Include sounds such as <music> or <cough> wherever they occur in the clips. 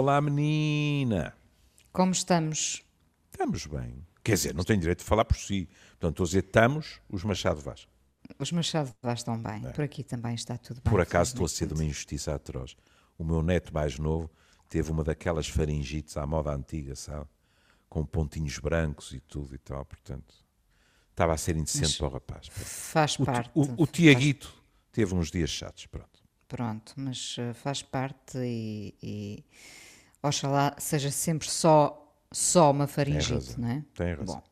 Olá, menina. Como estamos? Estamos bem. Quer dizer, não tenho direito de falar por si. Portanto, estou a dizer, estamos os Machado Vaz. Os Machado Vaz estão bem. Por aqui também está tudo bem. Por acaso estou a ser de uma injustiça atroz. O meu neto mais novo teve uma daquelas faringites à moda antiga, sabe? Com pontinhos brancos e tudo e tal. Portanto, estava a ser indecente para o rapaz. Faz O, parte. o, o faz- Tiaguito teve uns dias chatos. Pronto. Pronto, mas eh, faz parte e, e oxalá seja sempre só, só uma faringite, não é? Tem razão. Bom.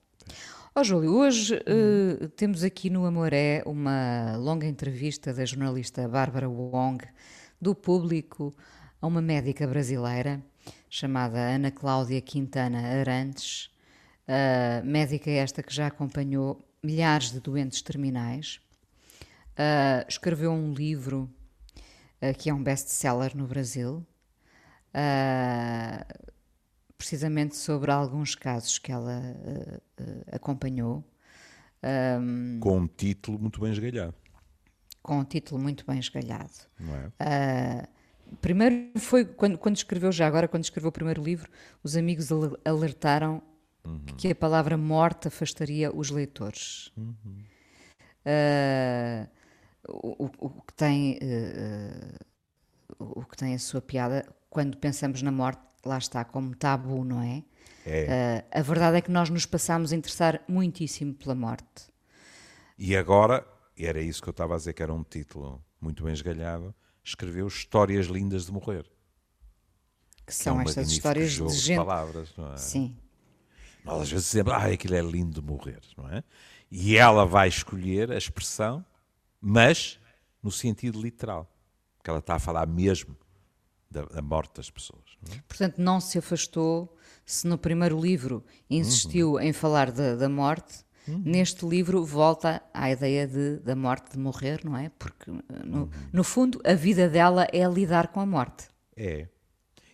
Ó Júlio, hoje eh, temos aqui no Amoré uma longa entrevista da jornalista Bárbara Wong, do público, a uma médica brasileira chamada Ana Cláudia Quintana Arantes, eh, médica esta que já acompanhou milhares de doentes terminais, eh, escreveu um livro eh, que é um best-seller no Brasil, eh, precisamente sobre alguns casos que ela eh, eh, acompanhou, Com um título muito bem esgalhado. com um título muito bem esgalhado. É? Primeiro foi quando, quando escreveu, já agora, quando escreveu o primeiro livro, os amigos al- alertaram que a palavra morte afastaria os leitores. Ah, o, o- o que tem, eh, o que tem a sua piada, quando pensamos na morte, lá está, como tabu, não é? É. Ah, a verdade é que nós nos passamos a interessar muitíssimo pela morte. E agora, e era isso que eu estava a dizer, que era um título muito bem esgalhado, escreveu Histórias Lindas de Morrer. Que é são um estas histórias de gente. palavras, não é? Sim, Nós às vezes dizemos, ah, aquilo é lindo de morrer, não é? E ela vai escolher a expressão, mas no sentido literal. Porque ela está a falar mesmo da, da morte das pessoas. Não é? Portanto, não se afastou se no primeiro livro insistiu em falar da, da morte. Neste livro volta à ideia de, da morte, de morrer, não é? Porque, no, no fundo, a vida dela é lidar com a morte. É.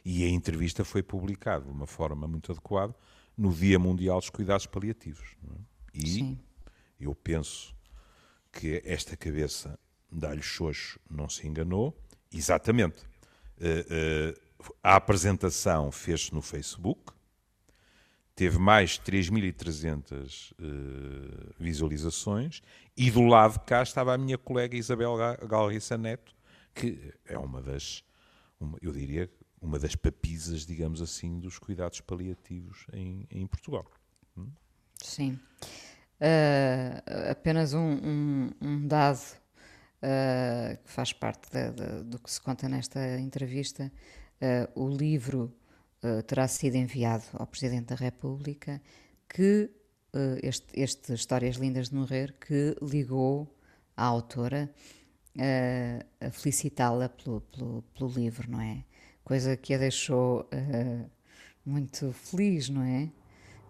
E a entrevista foi publicada de uma forma muito adequada no Dia Mundial dos Cuidados Paliativos. é? E Sim. eu penso que esta cabeça dá-lhe xoxo não se enganou. Exatamente. Eh, eh, a apresentação fez-se no Facebook, teve mais de 3.300 eh, visualizações e do lado de cá estava a minha colega Isabel Ga- Galriça Neto, que é uma das, uma- eu diria, uma das papisas, digamos assim, dos cuidados paliativos em, em Portugal. Sim. Ah, apenas um, um- um dado ah, que faz parte da- da- do que se conta nesta entrevista. Ah, o livro ah, terá sido enviado ao Presidente da República, que este, este Histórias Lindas de Morrer, que ligou à autora a felicitá-la pelo, pelo, pelo livro, não é? Coisa que a deixou muito feliz, não é?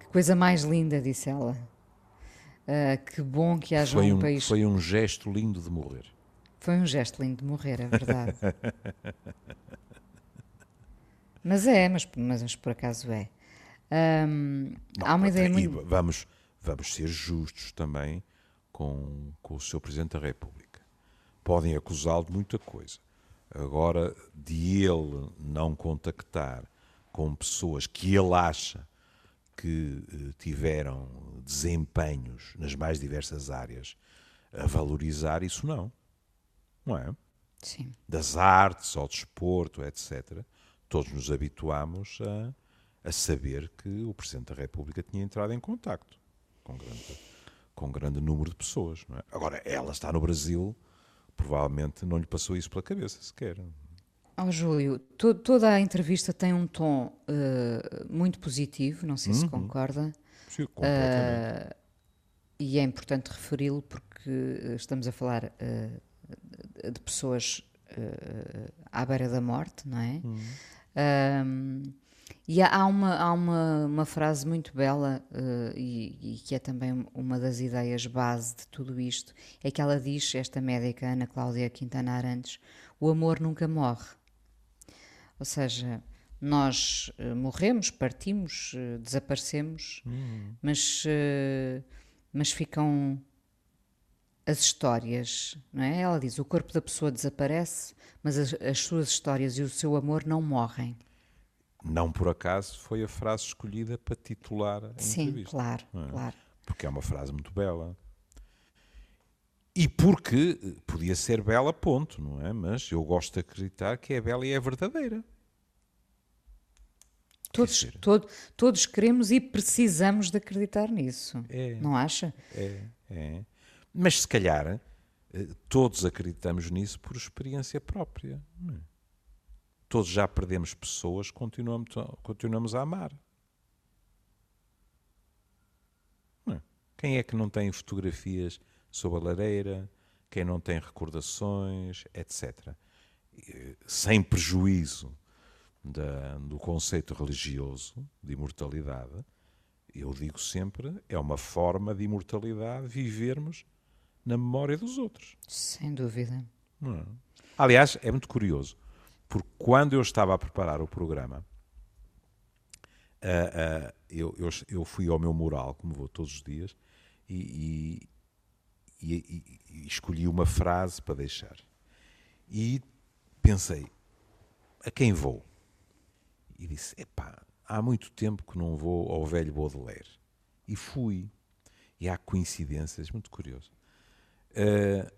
Que coisa mais linda, disse ela. Ah, que bom que haja um, um, país. foi um gesto lindo de morrer. Foi um gesto lindo de morrer, é verdade. <laughs> mas é, mas, mas por acaso é. Ahm, Não, há uma ideia muito. Vamos, vamos ser justos também com, com o Sr. Presidente da República. Podem acusá-lo de muita coisa. Agora, de ele não contactar com pessoas que ele acha que eh, tiveram desempenhos nas mais diversas áreas a valorizar, isso não. Não é? Sim, das artes ao desporto, etc., todos nos habituámos a, a saber que o Presidente da República tinha entrado em contacto com grande, com grande número de pessoas. é? Agora, ela está no Brasil, provavelmente não lhe passou isso pela cabeça sequer. Ó Júlio, to- toda a entrevista tem um tom eh, muito positivo, não sei se concorda, Sim, completamente. e é importante referi-lo porque eh, estamos a falar eh, de pessoas eh, à beira da morte, não é? Ahm, e há uma, há uma, uma frase muito bela eh, e, e que é também uma das ideias base de tudo isto, é que ela diz, esta médica Ana Cláudia Quintana Arantes, o amor nunca morre. Ou seja, nós eh, morremos, partimos, eh, desaparecemos, mas, eh, mas ficam as histórias, não é? Ela diz: o corpo da pessoa desaparece, mas as, as suas histórias e o seu amor não morrem. Não por acaso foi a frase escolhida para titular a Sim, entrevista. claro, não é? claro. Porque é uma frase muito bela. E porque eh, podia ser bela, ponto, não é? Mas eu gosto de acreditar que é bela e é verdadeira. Todos, todo- todos queremos e precisamos de acreditar nisso. É. Não acha? É, é. Mas se calhar eh, todos acreditamos nisso por experiência própria. é? Todos já perdemos pessoas, continuamos, continuamos a amar. É? Quem é que não tem fotografias sob a lareira? Quem não tem recordações, etc. Sem prejuízo da- do conceito religioso de imortalidade, eu digo sempre, é uma forma de imortalidade vivermos na memória dos outros. Sem dúvida. é? Aliás, é muito curioso, porque quando eu estava a preparar o programa, ah, ah, eu, eu, eu fui ao meu mural, como vou todos os dias, e, e- e- e escolhi uma frase para deixar. E pensei, a quem vou? E disse, epá, há muito tempo que não vou ao velho Baudelaire. E fui. E há coincidências, muito curioso. Uh,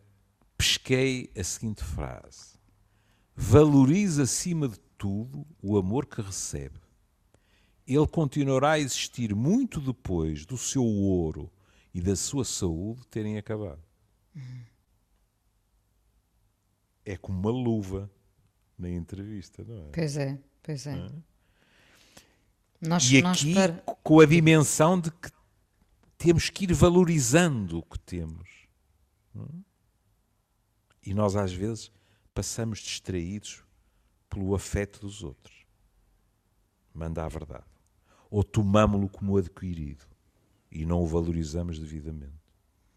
pesquei a seguinte frase: Valorize acima de tudo o amor que recebe. Ele continuará a existir muito depois do seu ouro e da sua saúde terem acabado. É como uma luva na entrevista, não é? Pois é, pois é. Nós, E nós aqui, para- com a dimensão de que temos que ir valorizando o que temos. E nós, às vezes, passamos distraídos pelo afeto dos outros. Manda a verdade. Ou tomámo-lo como adquirido e não o valorizamos devidamente.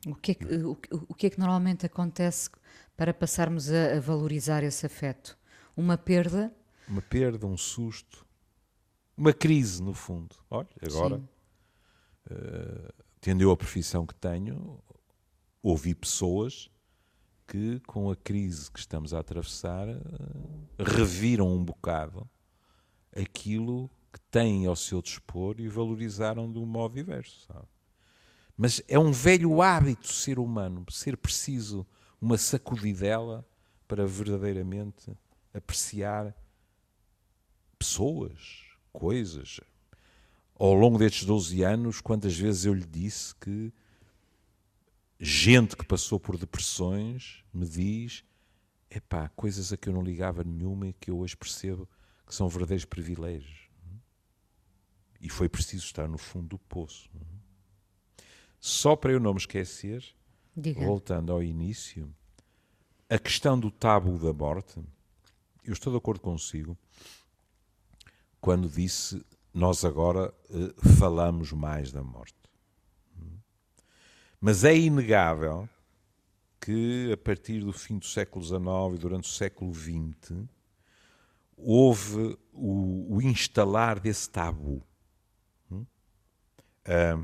O que, é que, o, que- o que é que normalmente acontece para passarmos a, a valorizar esse afeto? Uma perda? Uma perda, um susto, uma crise, no fundo. Olha, agora, Sim. tendo eu a profissão que tenho, ouvi pessoas que, com a crise que estamos a atravessar, eh, reviram um bocado aquilo que têm ao seu dispor e valorizaram de um modo diverso. Sabe? Mas é um velho hábito ser humano, ser preciso uma sacudidela para verdadeiramente apreciar pessoas, coisas. Ao longo destes 12 anos, quantas vezes eu lhe disse que gente que passou por depressões me diz epá, coisas a que eu não ligava nenhuma e que eu hoje percebo que são verdadeiros privilégios. E foi preciso estar no fundo do poço. Só para eu não me esquecer, Diga. voltando ao início, a questão do tabu da morte, eu estou de acordo consigo quando disse nós agora eh, falamos mais da morte. Mas é inegável que a partir do fim do século XIX e durante o século XX houve o, o instalar desse tabu. Hum? Ah,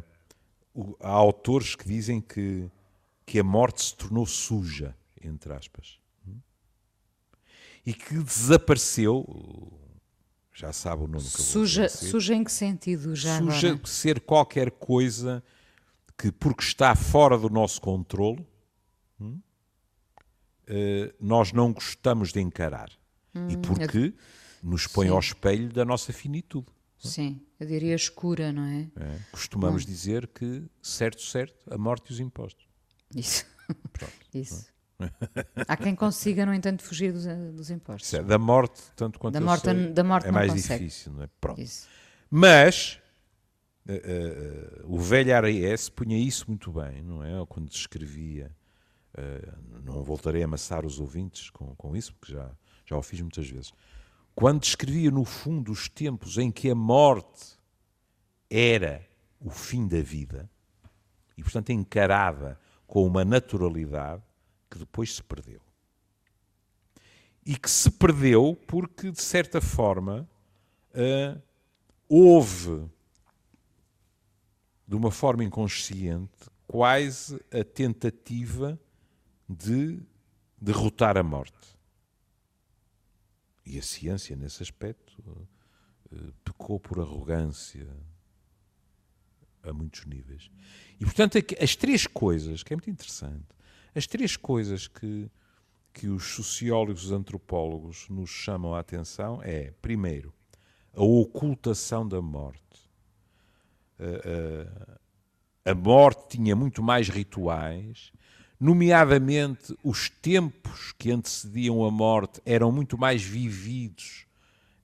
o- há autores que dizem que, que a morte se tornou suja, entre aspas. Hum? E que desapareceu, já sabe o nome que eu vou Suja, dizer, suja em que sentido já suja agora? ser qualquer coisa que, porque está fora do nosso controle, hum, eh, nós não gostamos de encarar. Hum, e porque nos põe ao espelho da nossa finitude. Sim, eu diria escura, não é? é? Costumamos dizer que, certo, certo, a morte e os impostos. Isso. <laughs> Isso. Há quem consiga, no entanto, fugir dos, dos impostos. Certo, Da morte, tanto quanto Da eu morte- sei, da morte é mais consegue. difícil, não é? Pronto. Isso. Mas eh, eh, o velho ARS punha isso muito bem, não é? Quando descrevia. eh, não voltarei a amassar os ouvintes com, com isso, porque já, já o fiz muitas vezes. Quando descrevia, no fundo, os tempos em que a morte era o fim da vida, e portanto encarada com uma naturalidade que depois se perdeu. E que se perdeu porque, de certa forma, houve, de uma forma inconsciente, quase a tentativa de derrotar a morte. E a ciência, nesse aspecto, eh, pecou por arrogância a muitos níveis. E, portanto, as três coisas, que é muito interessante, as três coisas que, que os sociólogos, os antropólogos nos chamam a atenção é, primeiro, a ocultação da morte. A, a, a morte tinha muito mais rituais, nomeadamente os tempos que antecediam a morte eram muito mais vividos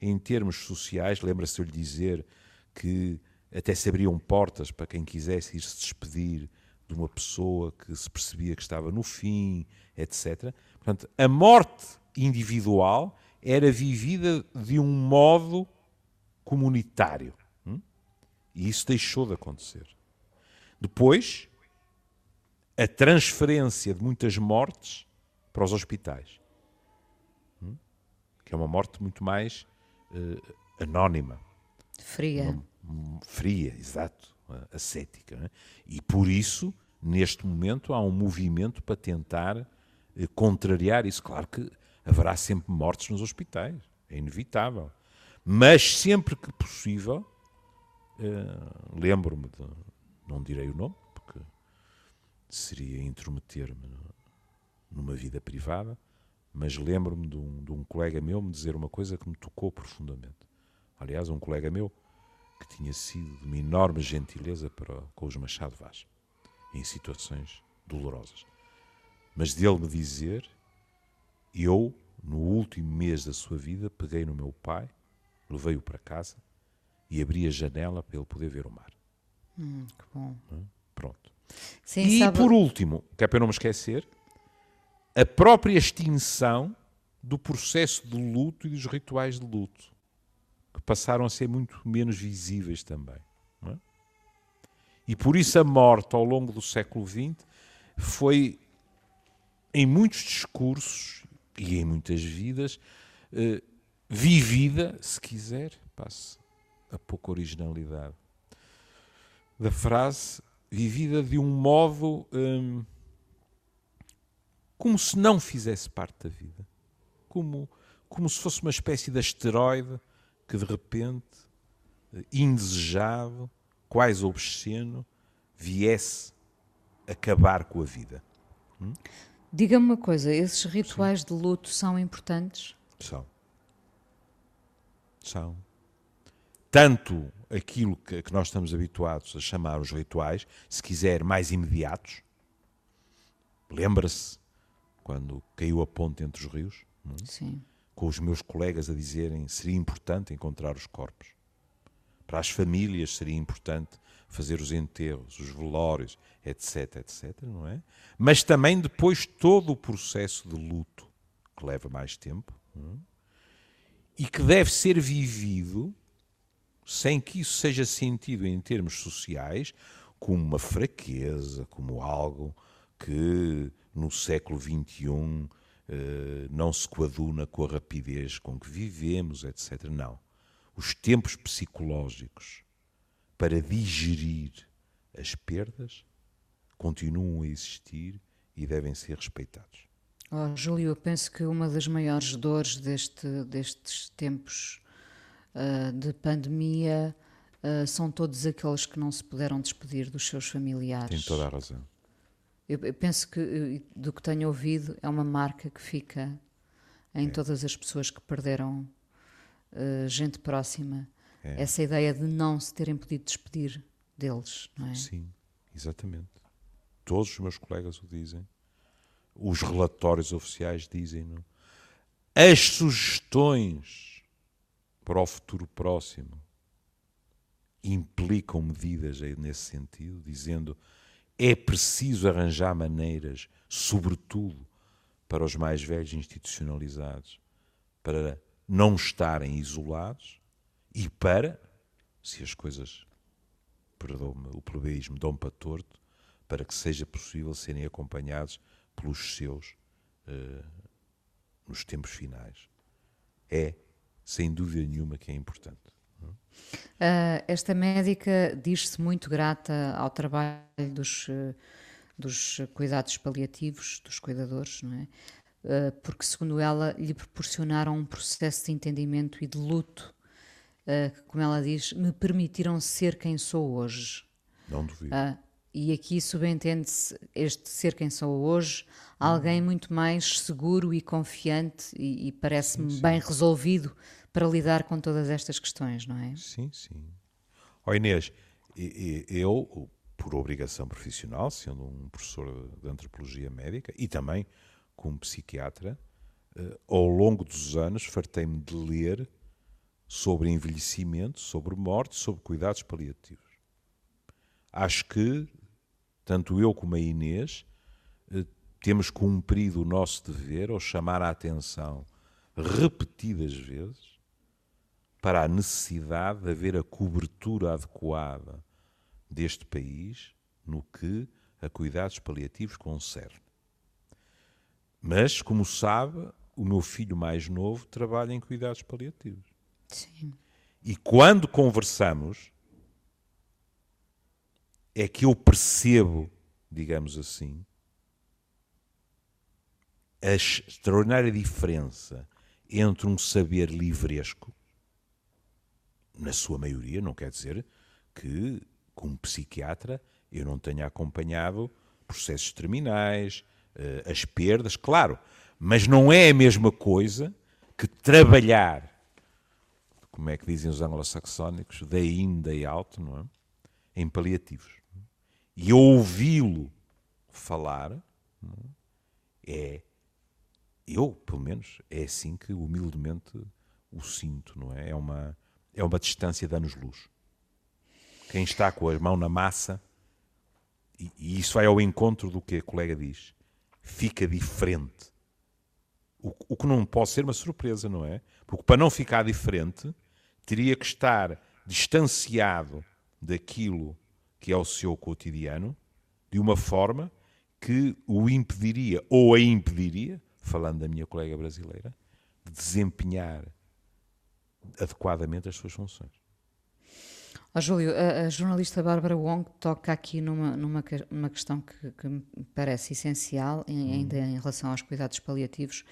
em termos sociais. Lembra-se de lhe dizer que até se abriam portas para quem quisesse ir se despedir de uma pessoa que se percebia que estava no fim, etc. Portanto, a morte individual era vivida de um modo comunitário. Hum? E isso deixou de acontecer. Depois, a transferência de muitas mortes para os hospitais. Hum? Que é uma morte muito mais uh, anónima. Fria. Uma, fria, exato. Ascética. Né? E por isso, neste momento, há um movimento para tentar uh, contrariar isso. Claro que haverá sempre mortes nos hospitais. É inevitável. Mas sempre que possível, uh, lembro-me de. Não direi o nome, porque seria intrometer-me numa vida privada, mas lembro-me de, um, de um, colega meu me dizer uma coisa que me tocou profundamente. Aliás, um colega meu que tinha sido de uma enorme gentileza para, com os Machado Vaz, em situações dolorosas. Mas dele me dizer, eu, no último mês da sua vida, peguei no meu pai levei-o para casa e abri a janela para ele poder ver o mar. Hum, que bom. Pronto. Sim, e sabe... por último, que é para eu não me esquecer, a própria extinção do processo de luto e dos rituais de luto, que passaram a ser muito menos visíveis também. É? E por isso a morte ao longo do século XX foi, em muitos discursos e em muitas vidas, eh, vivida, se quiser, passe a pouca originalidade da frase, vivida de um modo hum, como se não fizesse parte da vida, como, como se fosse uma espécie de asteroide que de repente, indesejado, quase obsceno, viesse acabar com a vida. Hum? Diga-me uma coisa, esses rituais Sim. de luto são importantes? São. São. Tanto aquilo que, que nós estamos habituados a chamar os rituais, se quiser, mais imediatos. Lembra-se quando caiu a ponte entre os rios? É? Sim. Com os meus colegas a dizerem seria importante encontrar os corpos. Para as famílias seria importante fazer os enterros, os velórios, etc, etc, não é? Mas também depois todo o processo de luto, que leva mais tempo, é? e que deve ser vivido sem que isso seja sentido em termos sociais como uma fraqueza, como algo que no século XXI eh, não se coaduna com a rapidez com que vivemos, etc. Não. Os tempos psicológicos para digerir as perdas continuam a existir e devem ser respeitados. Oh, Júlio, eu penso que uma das maiores dores deste, destes tempos uh, de pandemia uh, são todos aqueles que não se puderam despedir dos seus familiares. Tem toda a razão. Eu, eu penso que, do que tenho ouvido, é uma marca que fica em é. todas as pessoas que perderam uh, gente próxima. É. Essa ideia de não se terem podido despedir deles, não é? Sim, exatamente. Todos os meus colegas o dizem os relatórios oficiais dizem. Não? As sugestões para o futuro próximo implicam medidas nesse sentido, dizendo é preciso arranjar maneiras, sobretudo para os mais velhos institucionalizados, para não estarem isolados e para, se as coisas, perdoa-me, o plebeísmo dão para torto, para que seja possível serem acompanhados pelos seus uh, nos tempos finais. É, sem dúvida nenhuma, que é importante. Uh, esta médica diz-se muito grata ao trabalho dos, uh, dos cuidados paliativos, dos cuidadores, não é? Uh, porque, segundo ela, lhe proporcionaram um processo de entendimento e de luto uh, que, como ela diz, me permitiram ser quem sou hoje. Não duvido. E aqui subentende-se este ser quem sou hoje, alguém muito mais seguro e confiante e, e parece-me bem resolvido para lidar com todas estas questões, não é? Sim, sim. Ó Inês, eu, por obrigação profissional, sendo um professor de antropologia médica e também como psiquiatra, eh, ao longo dos anos fartei-me de ler sobre envelhecimento, sobre morte, sobre cuidados paliativos. Acho que tanto eu como a Inês eh, temos cumprido o nosso dever ao chamar a atenção repetidas vezes para a necessidade de haver a cobertura adequada deste país no que a cuidados paliativos concerne. Mas, como sabe, o meu filho mais novo trabalha em cuidados paliativos. Sim. E quando conversamos, é que eu percebo, digamos assim, a extraordinária diferença entre um saber livresco, na sua maioria, não quer dizer que, como psiquiatra, eu não tenha acompanhado processos terminais, eh, as perdas, claro, mas não é a mesma coisa que trabalhar, como é que dizem os anglo-saxónicos, day in, day out, não é? em paliativos. E ouvi-lo falar é eu pelo menos é assim que humildemente o sinto não é? É uma é uma distância de anos luz quem está com a mão na massa e, e isso vai ao encontro do que a colega diz fica diferente. O, o que não pode ser uma surpresa não é? Porque para não ficar diferente teria que estar distanciado daquilo que é o seu cotidiano, de uma forma que o impediria, ou a impediria, falando da minha colega brasileira, de desempenhar adequadamente as suas funções. Oh, Júlio, a, a, jornalista Bárbara Wong toca aqui numa, numa, numa questão que, que me parece essencial, em, ainda em relação aos cuidados paliativos,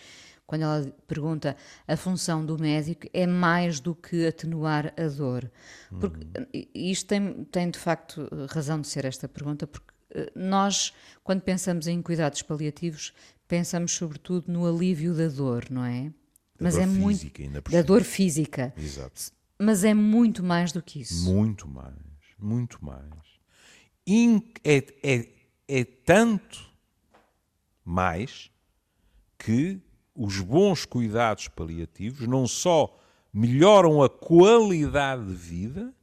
quando ela pergunta a função do médico é mais do que atenuar a dor. Porque uhum. isto tem, tem de facto razão de ser esta pergunta, porque eh, nós, quando pensamos em cuidados paliativos, pensamos sobretudo no alívio da dor, não é? Da Mas dor é física, muito da dor física. Exato. Mas é muito mais do que isso. Muito mais, muito mais. In, é, é, é tanto mais que os bons cuidados paliativos não só melhoram a qualidade de vida,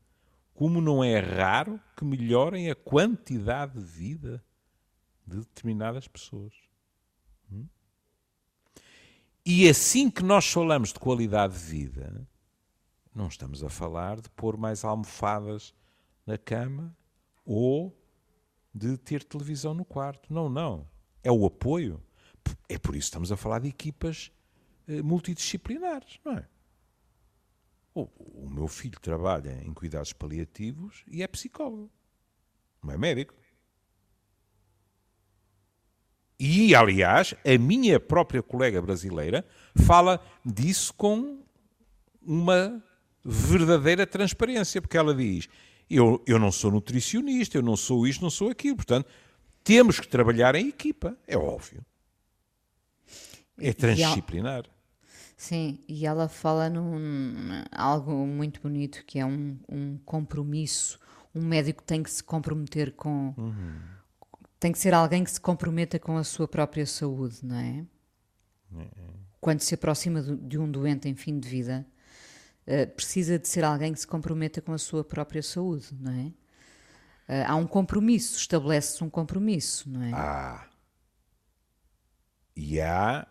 como não é raro que melhorem a quantidade de vida de determinadas pessoas. E assim que nós falamos de qualidade de vida, não estamos a falar de pôr mais almofadas na cama ou de ter televisão no quarto. Não, não. É o apoio. É por isso que estamos a falar de equipas eh, multidisciplinares, não é? O, meu filho trabalha em cuidados paliativos e é psicólogo, não é médico. E, aliás, a minha própria colega brasileira fala disso com uma verdadeira transparência, porque ela diz: eu, eu não sou nutricionista, eu não sou isto, não sou aquilo, portanto, temos que trabalhar em equipa, é óbvio. É transdisciplinar. Sim, e ela fala num algo muito bonito que é um, um compromisso. Um médico tem que se comprometer com. Uhum. Tem que ser alguém que se comprometa com a sua própria saúde, não é? Uhum. Quando se aproxima de um doente em fim de vida, uh, precisa de ser alguém que se comprometa com a sua própria saúde, não é? Uh, há um compromisso, estabelece-se um compromisso, não é? Ah. E há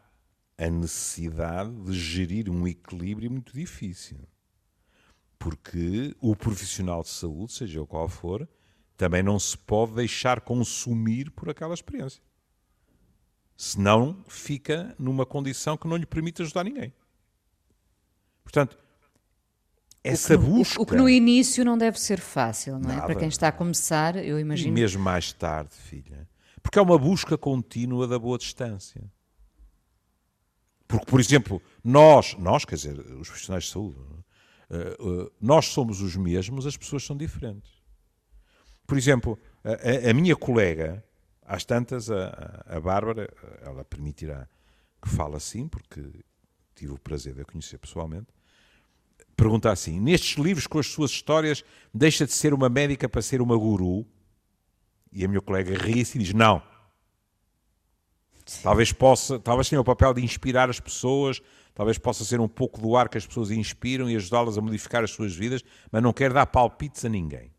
a necessidade de gerir um equilíbrio muito difícil. Porque o profissional de saúde, seja o qual for, também não se pode deixar consumir por aquela experiência. Senão fica numa condição que não lhe permite ajudar ninguém. Portanto, essa o que, busca. O, que no início não deve ser fácil, não é? Nada, Para quem está a começar, eu imagino. E mesmo mais tarde, filha. Porque é uma busca contínua da boa distância. Porque, por exemplo, nós, nós, quer dizer, os profissionais de saúde, eh, eh, nós somos os mesmos, as pessoas são diferentes. Por exemplo, a, a minha colega, às tantas, a, a Bárbara, ela permitirá que fale assim, porque tive o prazer de a conhecer pessoalmente, pergunta assim: nestes livros com as suas histórias, deixa de ser uma médica para ser uma guru? E a minha colega ri-se e diz: não. Talvez possa, talvez tenha o papel de inspirar as pessoas, talvez possa ser um pouco do ar que as pessoas inspiram e ajudá-las a modificar as suas vidas, mas não quero dar palpites a ninguém.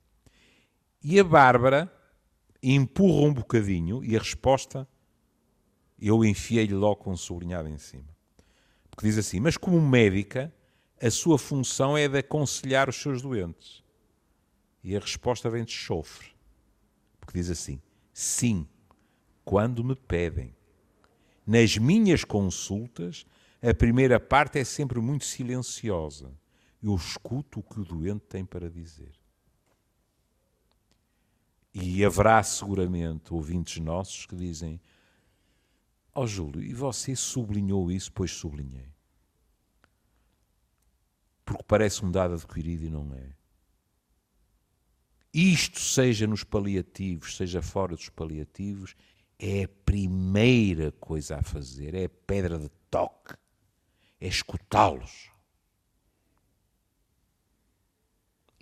E a Bárbara empurra um bocadinho e a resposta eu enfiei-lhe logo um sublinhado em cima. Porque diz assim: Mas como médica, a sua função é de aconselhar os seus doentes. E a resposta vem de chofre. Porque diz assim: Sim, quando me pedem. Nas minhas consultas, a primeira parte é sempre muito silenciosa. Eu escuto o que o doente tem para dizer. E haverá seguramente ouvintes nossos que dizem: Ó oh, Júlio, e você sublinhou isso? Pois sublinhei. Porque parece um dado adquirido e não é. Isto, seja nos paliativos, seja fora dos paliativos, é a primeira coisa a fazer, é a pedra de toque, é escutá-los.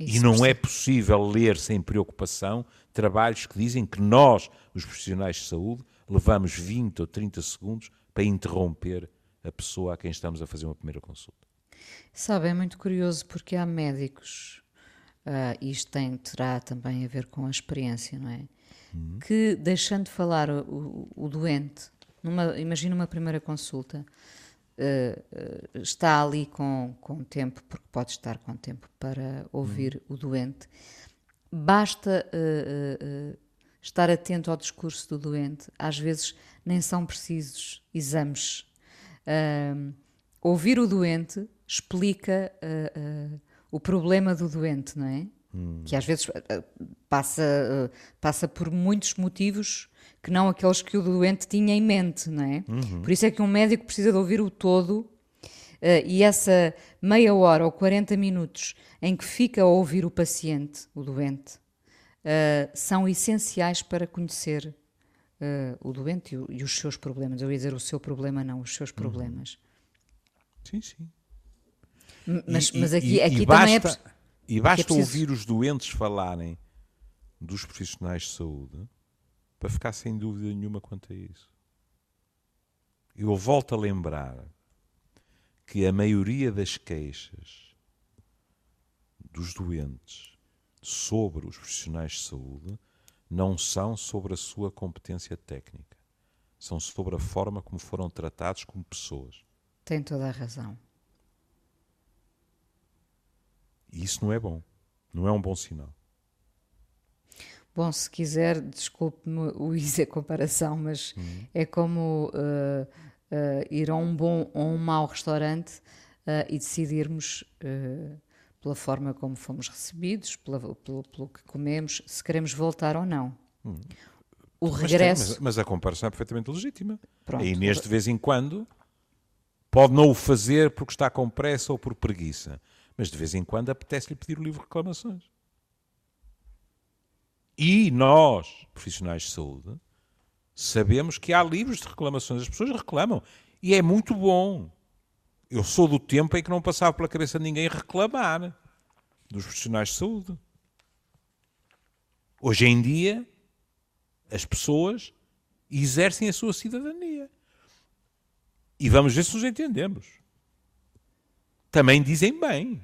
E não é possível ler sem preocupação trabalhos que dizem que nós, os profissionais de saúde, levamos 20 ou 30 segundos para interromper a pessoa a quem estamos a fazer uma primeira consulta. Sabe, é muito curioso porque há médicos, uh, isto tem, terá também a ver com a experiência, não é? Uhum. Que deixando de falar o, o, doente, numa, imagina uma primeira consulta, uh, uh, está ali com, com tempo, porque pode estar com tempo para ouvir uhum. o doente, basta estar atento ao discurso do doente. Às vezes nem são precisos exames. Uh, ouvir o doente explica uh, uh, o problema do doente, não é? Hum. Que às vezes passa, passa por muitos motivos que não aqueles que o doente tinha em mente, não é? Uhum. Por isso é que um médico precisa de ouvir o todo e essa meia hora ou 40 minutos em que fica a ouvir o paciente, o doente, uh, são essenciais para conhecer uh, o doente e, o, e, os seus problemas. Eu ia dizer o seu problema, não, os seus uhum. problemas. Sim, sim. Mas, e, mas aqui, e, aqui também basta, é. E basta é preciso... ouvir os doentes falarem dos profissionais de saúde para ficar sem dúvida nenhuma quanto a isso. Eu volto a lembrar que a maioria das queixas dos doentes sobre os profissionais de saúde não são sobre a sua competência técnica, são sobre a forma como foram tratados como pessoas. Tem toda a razão. E isso não é bom, não é um bom sinal. Bom, se quiser, desculpe-me o <laughs> é comparação, mas uhum. é como uh, uh, ir a um bom ou um mau restaurante uh, e decidirmos pela forma como fomos recebidos, pela, pelo, pelo, que comemos, se queremos voltar ou não. Hum. O regresso. Mas, mas, mas, a comparação é perfeitamente legítima. Pronto. A Inês, de vez em quando, pode não o fazer porque está com pressa ou por preguiça, mas de vez em quando apetece-lhe pedir o livro de reclamações. E nós, profissionais de saúde, sabemos que há livros de reclamações. As pessoas reclamam. E é muito bom. Eu sou do tempo em que não passava pela cabeça de ninguém reclamar dos profissionais de saúde. Hoje em dia, as pessoas exercem a sua cidadania. E vamos ver se nos entendemos. Também dizem bem.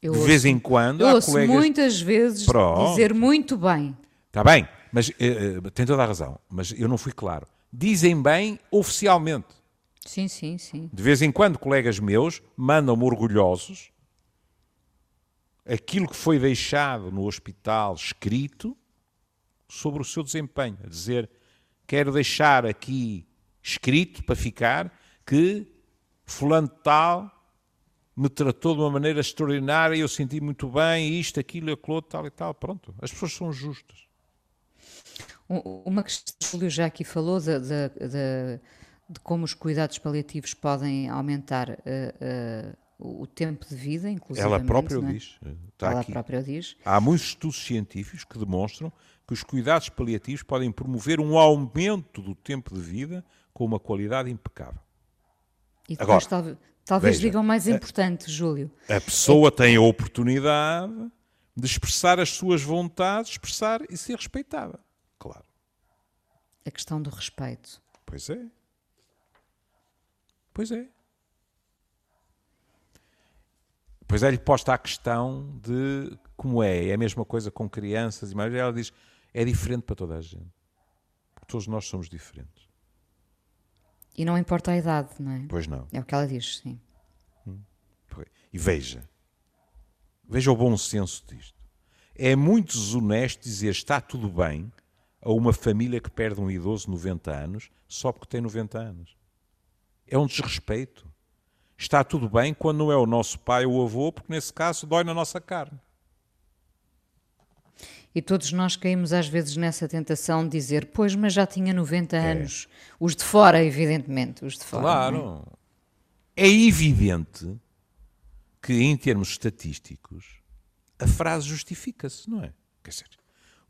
Eu de ouço, vez em quando eu há ouço colegas... muitas vezes Pronto. dizer muito bem. Está bem, mas uh, tem toda a razão. Mas eu não fui claro dizem bem oficialmente. Sim, sim, sim. De vez em quando, colegas meus mandam-me orgulhosos aquilo que foi deixado no hospital escrito sobre o seu desempenho. A dizer, quero deixar aqui escrito para ficar que fulano tal me tratou de uma maneira extraordinária e eu senti muito bem, isto, aquilo, aquilo, tal e tal. Pronto. As pessoas são justas. Uma questão que o Júlio já aqui falou de, de, de, de, como os cuidados paliativos podem aumentar uh, uh, o tempo de vida, inclusive. Ela própria o é? diz. Está Ela aqui. própria diz. Há muitos estudos científicos que demonstram que os cuidados paliativos podem promover um aumento do tempo de vida com uma qualidade impecável. E depois, Agora, talvez, talvez veja, digam mais importante, Júlio. A pessoa é... tem a oportunidade de expressar as suas vontades, expressar e ser respeitada. Claro. A questão do respeito. Pois é. Pois é. Pois é-lhe posta a questão de como é. É a mesma coisa com crianças e mais. Ela diz: é diferente para toda a gente. Porque todos nós somos diferentes. E não importa a idade, não é? Pois não. É o que ela diz, sim. Hum. E veja, veja o bom senso disto. É muito desonesto dizer está tudo bem a uma família que perde um idoso de 90 anos só porque tem 90 anos. É um desrespeito. Está tudo bem quando não é o nosso pai ou avô, porque nesse caso dói na nossa carne. E todos nós caímos às vezes nessa tentação de dizer, pois, mas já tinha 90 é. anos. Os de fora, evidentemente, os de fora. Claro. É? é evidente que, em termos estatísticos, a frase justifica-se, não é? Quer dizer,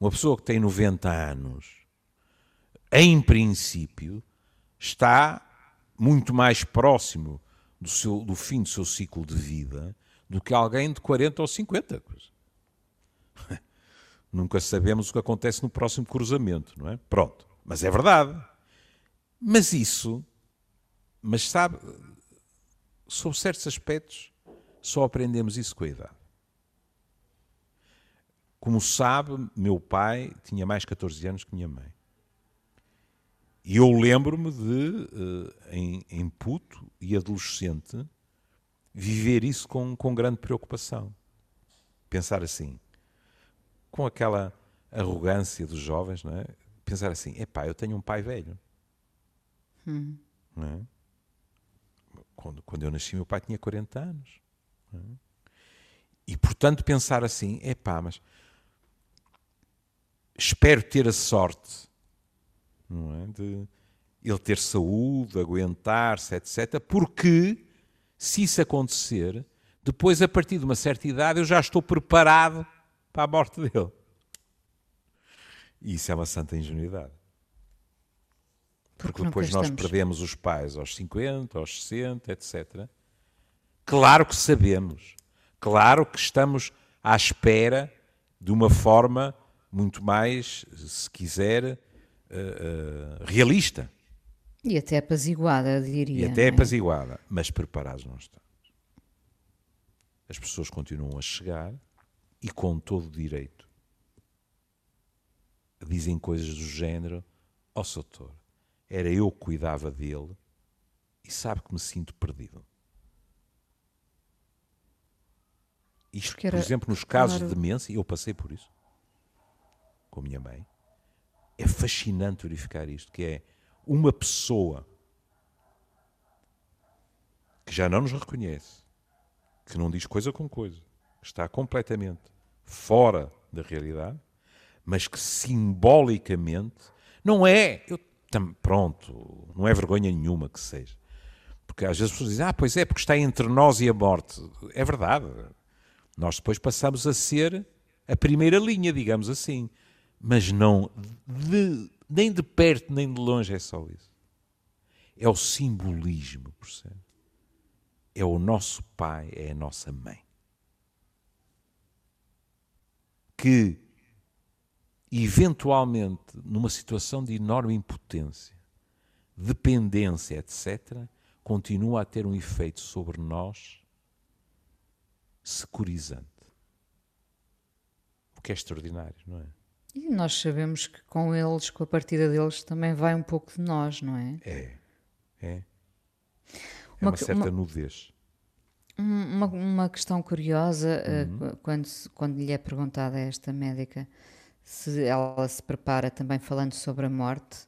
uma pessoa que tem 90 anos, em princípio, está muito mais próximo do, seu, do fim do seu ciclo de vida do que alguém de 40 ou 50. Nunca sabemos o que acontece no próximo cruzamento, não é? Pronto. Mas é verdade. Mas isso, mas sabe, sobre certos aspectos, só aprendemos isso com a idade. Como sabe, meu pai tinha mais 14 anos que minha mãe. E eu lembro-me de, eh, em, em puto e adolescente, viver isso com, com grande preocupação. Pensar assim, com aquela arrogância dos jovens, não é? Pensar assim, epá, eu tenho um pai velho. Hum. Não é? quando, quando eu nasci, meu pai tinha 40 anos. É? E, portanto, pensar assim, epá, mas espero ter a sorte não é? de ele ter saúde, aguentar-se, etc. Porque, se isso acontecer, depois, a partir de uma certa idade, eu já estou preparado para a morte dele. E isso é uma santa ingenuidade. Porque, Porque depois nós perdemos os pais aos 50, aos 60, etc. Claro que sabemos. Claro que estamos à espera de uma forma muito mais, se quiser, uh, uh, realista. E até apaziguada, diria. E até é? apaziguada, mas preparados não estamos. As pessoas continuam a chegar e com todo o direito. Dizem coisas do género: Ó oh, Soutor, era eu que cuidava dele e sabe que me sinto perdido. Isto, por exemplo, nos casos claro. de demência, eu passei por isso com a minha mãe, é fascinante verificar isto, que é uma pessoa que já não nos reconhece, que não diz coisa com coisa, está completamente fora da realidade, mas que simbolicamente não é, eu, pronto, não é vergonha nenhuma que seja. Porque às vezes as pessoas dizem, ah, pois é, porque está entre nós e a morte. É verdade. Nós depois passamos a ser a primeira linha, digamos assim mas não de, nem de perto nem de longe é só isso. É o simbolismo, percebe? É o nosso pai, é a nossa mãe. Que, eventualmente, numa situação de enorme impotência, dependência, etc., continua a ter um efeito sobre nós securizante. O que é extraordinário, não é? E nós sabemos que com eles, com a partida deles, também vai um pouco de nós, não é? É, é. É uma, uma certa uma, nudez. Uma, uma questão curiosa, eh, uhum. uh, quando, quando lhe é perguntada a esta médica se ela se prepara também falando sobre a morte,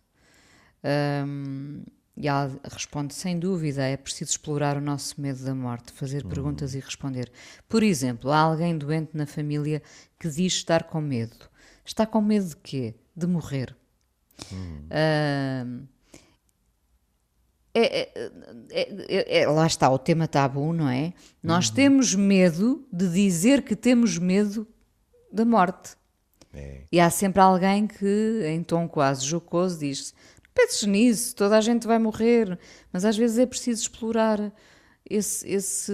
um, e ela responde: sem dúvida, é preciso explorar o nosso medo da morte, fazer uhum. perguntas e responder. Por exemplo, há alguém doente na família que diz estar com medo. Está com medo de quê? De morrer. Hum. Uh, é, é, é, é, lá está o tema tabu, não é? Nós uhum. temos medo de dizer que temos medo da morte. É. E há sempre alguém que, em tom quase jocoso, diz: penses nisso, toda a gente vai morrer. Mas às vezes é preciso explorar esse, esse,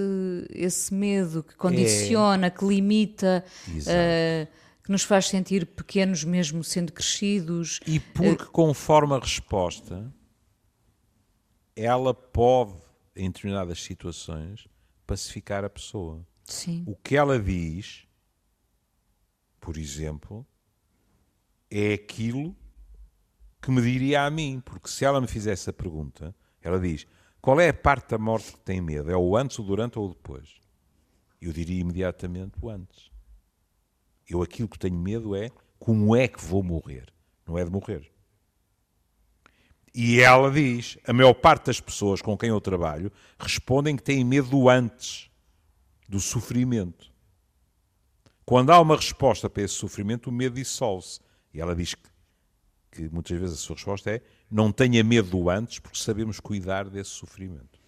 esse medo que condiciona, que limita. Uh, que nos faz sentir pequenos mesmo sendo crescidos. E porque uh, conforme a resposta ela pode, em determinadas situações, pacificar a pessoa. Sim. O que ela diz, por exemplo, é aquilo que me diria a mim, porque se ela me fizesse a pergunta, ela diz: qual é a parte da morte que tem medo? É o antes, o durante ou o depois? Eu diria imediatamente o antes. Eu aquilo que tenho medo é como é que vou morrer, não é de morrer. E ela diz: a maior parte das pessoas com quem eu trabalho respondem que têm medo do antes, do sofrimento. Quando há uma resposta para esse sofrimento, o medo dissolve-se. E ela diz que, que, muitas vezes a sua resposta é: não tenha medo do antes, porque sabemos cuidar desse sofrimento.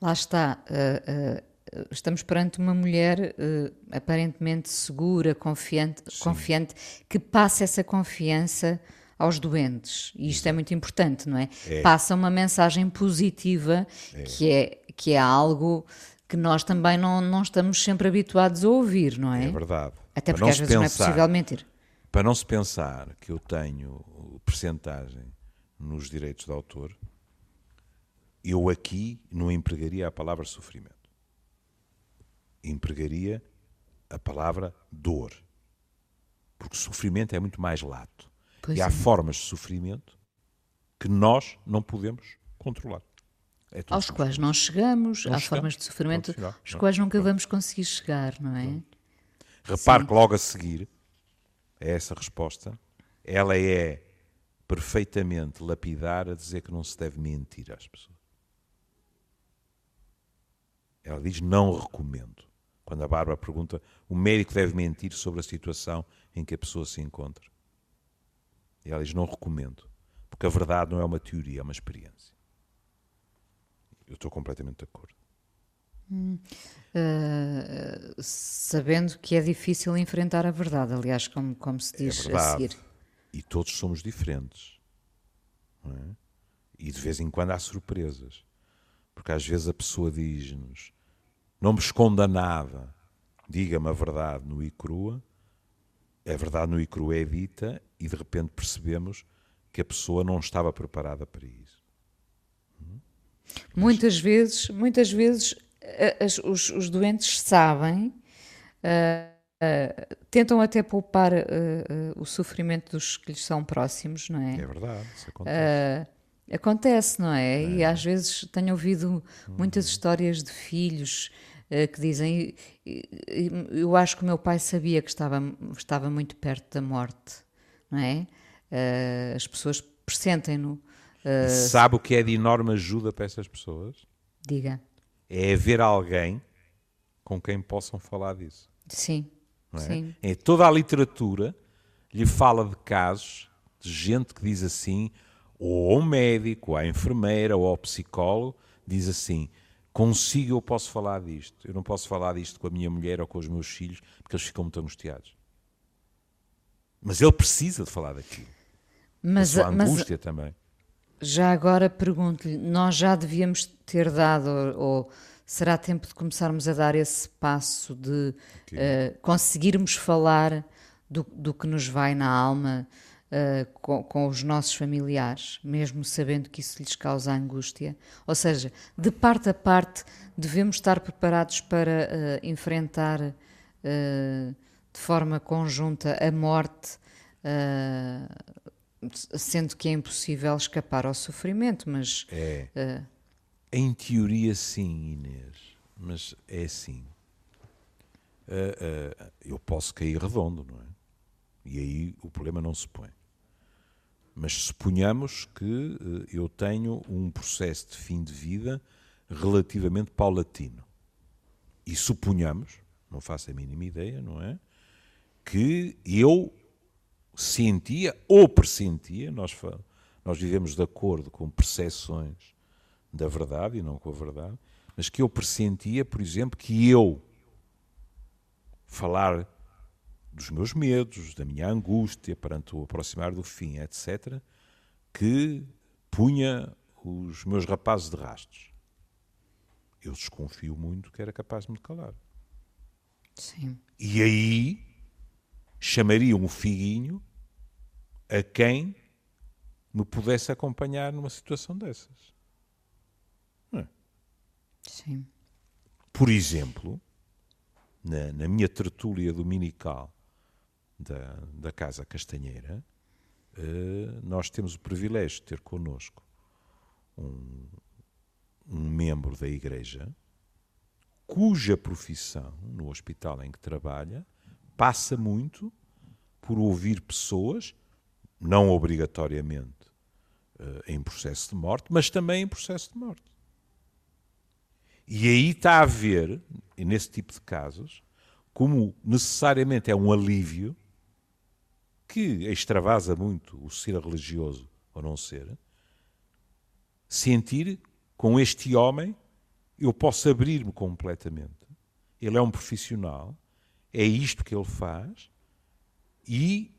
Lá está. Uh, uh, estamos perante uma mulher uh, aparentemente segura, confiante, confiante, que passa essa confiança aos doentes. E isto é muito importante, não é? é. Passa uma mensagem positiva, é. Que, é, que é algo que nós também não, não estamos sempre habituados a ouvir, não é? É verdade. Até porque às vezes pensar, não é possível mentir. Para não se pensar que eu tenho percentagem nos direitos de autor, eu aqui não empregaria a palavra sofrimento. Empregaria a palavra dor. Porque sofrimento é muito mais lato. Pois e há é. formas de sofrimento que nós não podemos controlar. É aos quais não chegamos, não há chegamos, formas de sofrimento aos quais nunca vamos conseguir chegar, não é? Repare Sim. que logo a seguir a essa resposta, ela é perfeitamente lapidar a dizer que não se deve mentir às pessoas. Ela diz: não recomendo. Quando a Bárbara pergunta, o médico deve mentir sobre a situação em que a pessoa se encontra. E ela diz: não recomendo, porque a verdade não é uma teoria, é uma experiência. Eu estou completamente de acordo. Hum, uh, sabendo que é difícil enfrentar a verdade, aliás, como, como se diz é verdade. a seguir. E todos somos diferentes. É? E de vez em quando há surpresas. Porque às vezes a pessoa diz-nos: Não me esconda nada, diga-me a verdade no e crua, é verdade no ICRU é dita e de repente percebemos que a pessoa não estava preparada para isso. Muitas Mas... vezes, muitas vezes as, os, os, doentes sabem, uh, uh, tentam até poupar uh, o sofrimento dos que lhes são próximos, não é? É verdade, isso acontece. acontece, não é? é? E às vezes tenho ouvido muitas uhum. histórias de filhos que dizem. Eu acho que o meu pai sabia que estava, estava muito perto da morte, não é? Eh, as pessoas pressentem-no. Eh, sabe o que é de enorme ajuda para essas pessoas? Diga. É haver alguém com quem possam falar disso. Sim. É? Sim. É, toda a literatura lhe fala de casos de gente que diz assim, ou ao médico, ou à enfermeira, ou ao psicólogo, diz assim: consigo eu posso falar disto. Eu não posso falar disto com a minha mulher ou com os meus filhos, porque eles ficam muito angustiados. Mas ele precisa de falar daquilo. Mas a angústia mas, também. Já agora pergunto-lhe, nós já devíamos ter dado, ou, será tempo de começarmos a dar esse passo de uh, conseguirmos falar do, do que nos vai na alma, uh, com, com, os nossos familiares, mesmo sabendo que isso lhes causa angústia. Ou seja, de parte a parte, devemos estar preparados para uh, enfrentar de forma conjunta a morte, sendo que é impossível escapar ao sofrimento, mas. É. Em teoria, sim, Inês, mas é assim. eu posso cair redondo, não é? E aí o problema não se põe. Mas suponhamos que eh, eu tenho um processo de fim de vida relativamente paulatino. E suponhamos, não faço a mínima ideia, não é? Que eu sentia ou pressentia, nós nós vivemos de acordo com percepções da verdade e não com a verdade, mas que eu pressentia, por exemplo, que eu falar dos meus medos, da minha angústia perante o aproximar do fim, etc., que punha os meus rapazes de rastos. Eu desconfio muito que era capaz de me calar. Sim. E aí chamaria um figuinho a quem me pudesse acompanhar numa situação dessas. É? Sim. Por exemplo, na, na, minha tertúlia dominical da, da Casa Castanheira, uh, nós temos o privilégio de ter connosco um, um membro da Igreja cuja profissão no hospital em que trabalha passa muito por ouvir pessoas, não obrigatoriamente uh, em processo de morte, mas também em processo de morte. E aí está a ver, nesse tipo de casos, como necessariamente é um alívio que extravasa muito o ser religioso ou não ser, sentir com este homem eu posso abrir-me completamente. Ele é um profissional, é isto que ele faz, e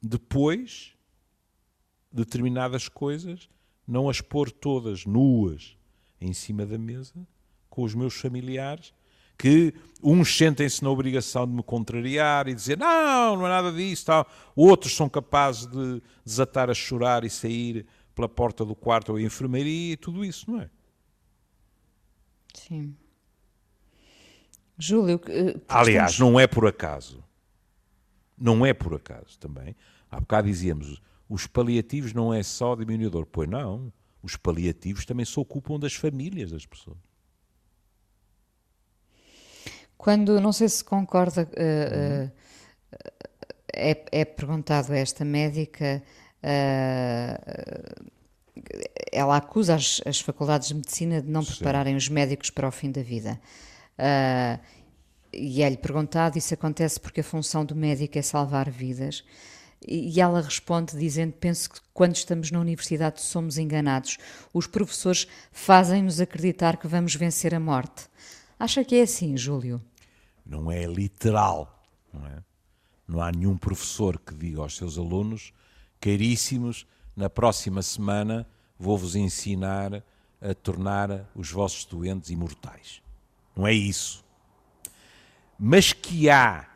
depois determinadas coisas não as pôr todas nuas em cima da mesa com os meus familiares que uns sentem-se na obrigação de me contrariar e dizer não, não é nada disso, tal. outros são capazes de desatar a chorar e sair pela porta do quarto ou a enfermaria e tudo isso, não é? Sim. Júlio. Uh, Aliás, não é por acaso. Não é por acaso também. Há bocado dizíamos, os paliativos não é só diminuidor. Pois não. Os paliativos também se ocupam das famílias das pessoas. Quando, não sei se concorda, uh, uh, é, é, perguntado a esta médica uh, ela acusa as, as, faculdades de medicina de não Sim. prepararem os médicos para o fim da vida. Uh, e é-lhe perguntado: isso acontece porque a função do médico é salvar vidas. E ela responde dizendo: Penso que quando estamos na universidade somos enganados. Os professores fazem-nos acreditar que vamos vencer a morte. Acha que é assim, Júlio? Não é literal, não é? Não há nenhum professor que diga aos seus alunos, caríssimos, na próxima semana vou-vos ensinar a tornar os vossos doentes imortais. Não é isso. Mas que há,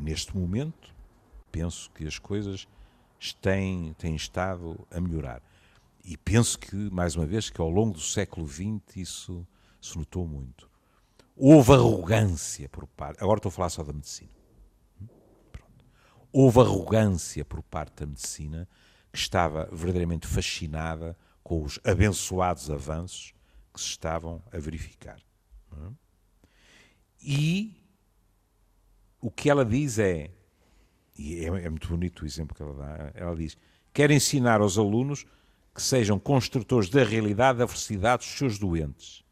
neste momento, penso que as coisas têm, têm estado a melhorar. E penso que, mais uma vez, que ao longo do século XX isso se notou muito. Houve arrogância por parte. Agora estou a falar só da medicina houve arrogância por parte da medicina que estava verdadeiramente fascinada com os abençoados avanços que se estavam a verificar. É? E o que ela diz é, e é, é, muito bonito o exemplo que ela dá, ela diz, quer ensinar aos alunos que sejam construtores da realidade da velocidade dos seus doentes.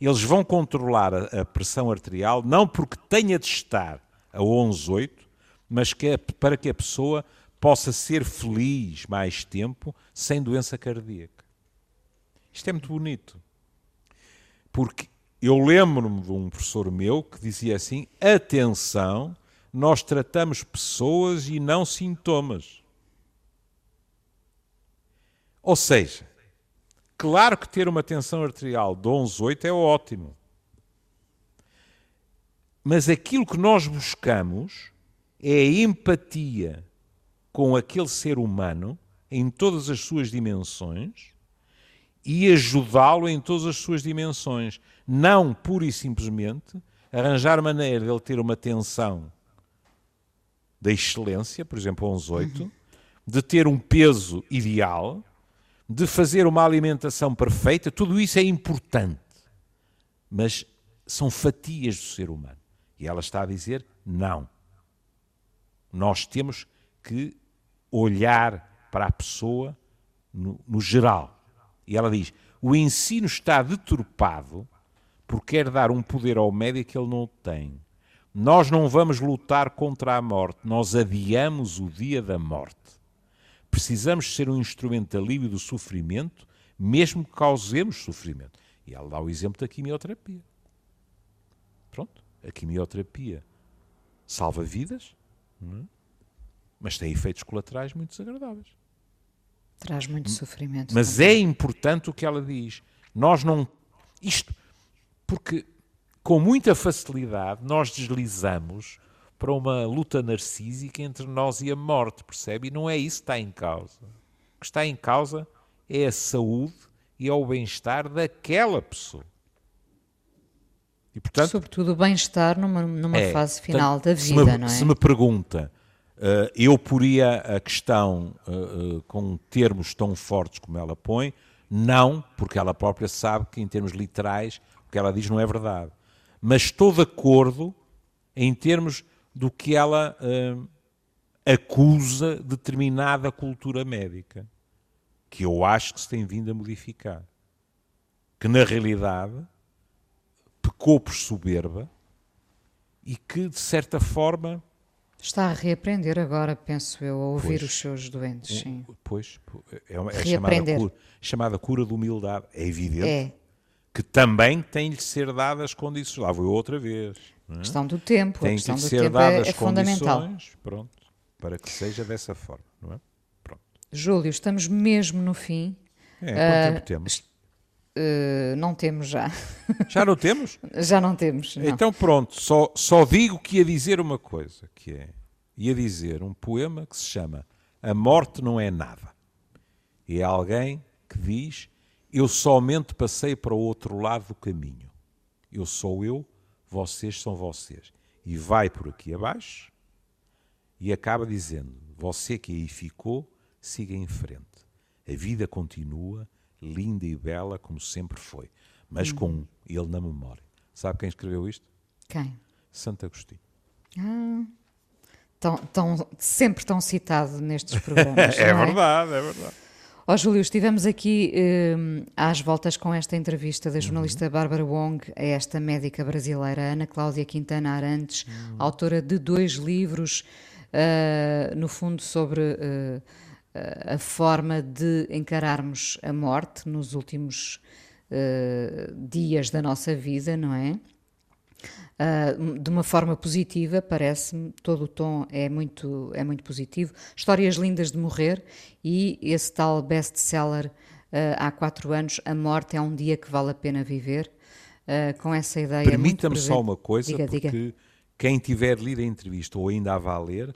Eles vão controlar a, a pressão arterial não porque tenha de estar a 11,8, mas que é para que a pessoa possa ser feliz mais tempo sem doença cardíaca. Isto é muito bonito. Porque eu lembro-me de um professor meu que dizia assim: atenção, nós tratamos pessoas e não sintomas. Ou seja, claro que ter uma tensão arterial de 11,8 é ótimo. Mas aquilo que nós buscamos é a empatia com aquele ser humano em todas as suas dimensões e ajudá-lo em todas as suas dimensões. Não pura e simplesmente arranjar maneira de ele ter uma tensão da excelência, por exemplo, 11,8, uhum. de ter um peso ideal, de fazer uma alimentação perfeita, tudo isso é importante. Mas são fatias do ser humano. E ela está a dizer não. Nós temos que olhar para a pessoa no, no geral. E ela diz: o ensino está deturpado porque quer dar um poder ao médico que ele não tem. Nós não vamos lutar contra a morte, nós adiamos o dia da morte. precisamos ser um instrumento de alívio do sofrimento, mesmo que causemos sofrimento. E ela dá o exemplo da quimioterapia. Pronto, a quimioterapia salva vidas, é? mas tem efeitos colaterais muito desagradáveis. Traz muito sofrimento. Mas também. é importante o que ela diz. Nós não. Isto. Porque com muita facilidade nós deslizamos para uma luta narcísica entre nós e a morte, percebe? E não é isso que está em causa. O que está em causa é a saúde e é o bem-estar daquela pessoa. E, portanto, Sobretudo o bem-estar numa, numa é, fase final portanto, da vida, me, não é? Se me pergunta, eu poria a questão uh, uh, com termos tão fortes como ela põe, não, porque ela própria sabe que em termos literais o que ela diz não é verdade. Mas estou de acordo em termos do que ela acusa determinada cultura médica, que eu acho que se tem vindo a modificar. Que na realidade pecou por soberba e que, de certa forma. Está a reaprender agora, penso eu, a ouvir pois, os seus doentes. Sim. Pois, é, uma, é chamada, cura, chamada cura de humildade. É evidente é. que também tem de ser dadas as condições. Lá vou outra vez. É? Questão do tempo. Tem a questão de ser dadas é, é fundamental. Pronto, para que seja dessa forma. Não é? Pronto. Júlio, estamos mesmo no fim. É, quanto uh, tempo temos? Uh, não temos já. <laughs> Já não temos? já não temos. Não. Então pronto, só, só digo que ia dizer uma coisa, que é, ia dizer um poema que se chama A Morte Não É Nada. E é alguém que diz, eu somente passei para o outro lado do caminho. Eu sou eu, vocês são vocês. E vai por aqui abaixo e acaba dizendo, você que aí ficou, siga em frente. A vida continua linda e bela como sempre foi, mas hum. com ele na memória. Sabe quem escreveu isto? Quem? Santo Agostinho. Ah, tão, tão, sempre tão citado nestes programas. <laughs> é, é, verdade, é verdade. Ó oh, Júlio, estivemos aqui um, às voltas com esta entrevista da jornalista uhum. Bárbara Wong a esta médica brasileira, Ana Cláudia Quintana Arantes, uhum. autora de dois livros, uh, no fundo, sobre uh, a forma de encararmos a morte nos últimos uh, dias da nossa vida, não é? Uh, de uma forma positiva, parece-me, todo o tom é muito, é muito positivo. Histórias lindas de morrer e esse tal best-seller uh, há quatro anos, A Morte é um Dia que Vale a Pena Viver, uh, com essa ideia. Permita-me só uma coisa, diga, porque diga. quem tiver lido a entrevista ou ainda a valer,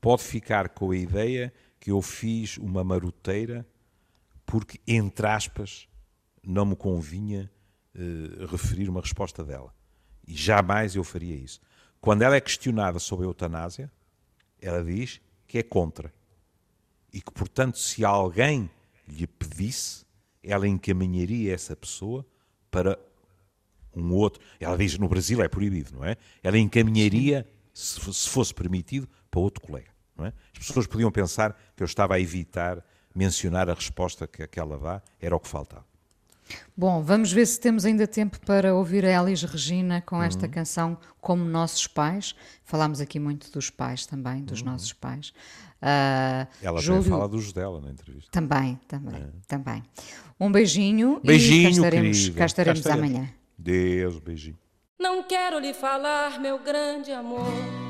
pode ficar com a ideia que eu fiz uma maroteira porque, entre aspas, não me convinha uh, referir uma resposta dela. E jamais eu faria isso. Quando ela é questionada sobre a eutanásia, ela diz que é contra. E que, portanto, se alguém lhe pedisse, ela encaminharia essa pessoa para um outro. Ela diz no Brasil é proibido, não é? Ela encaminharia, se fosse permitido, para outro colega. É? As pessoas podiam pensar que eu estava a evitar mencionar a resposta que, que ela dá, era o que faltava. Bom, vamos ver se temos ainda tempo para ouvir a Elis Regina com esta uhum. canção Como Nossos Pais. Falámos aqui muito dos pais também, dos uhum. nossos pais. Uh, Ela Júlio... também fala dos dela na entrevista. Também, também, é. também. Um beijinho, beijinho e cá estaremos, querido. cá estaremos, cá estaremos. amanhã. Deus, beijinho. Não quero lhe falar, meu grande amor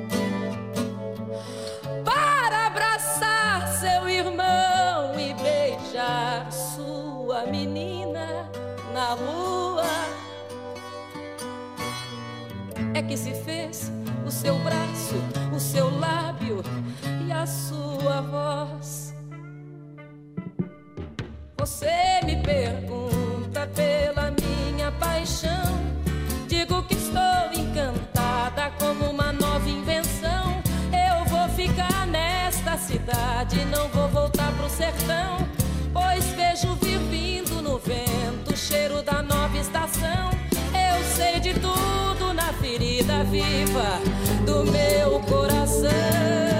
na é que se fez o seu braço, o seu lábio e a sua voz. Você me pergunta pela minha paixão. Digo que estou encantada como uma nova invenção. Eu vou ficar nesta cidade, não vou voltar pro sertão. ferida viva do meu coração.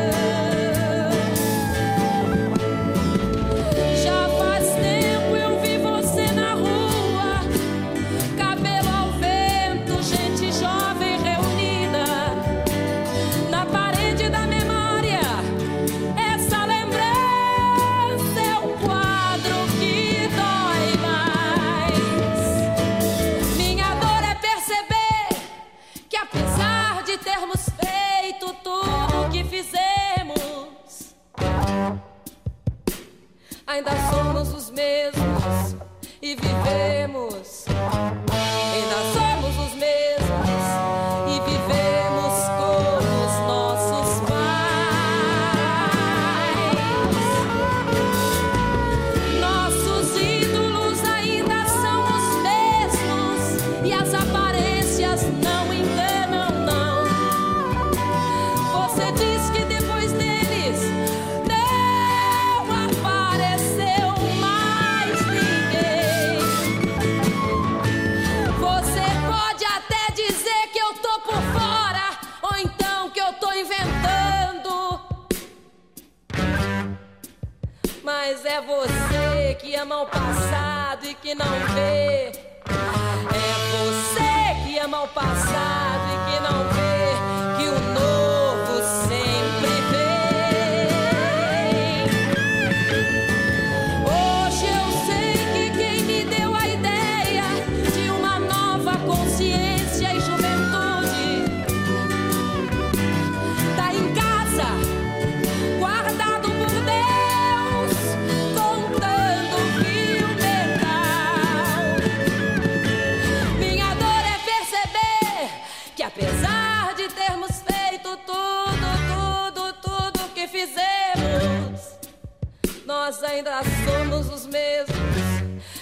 ainda somos os mesmos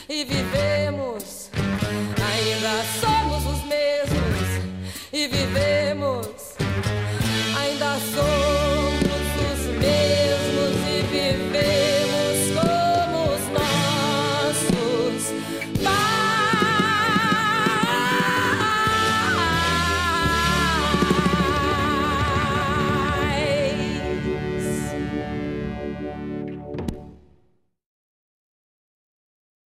e viver.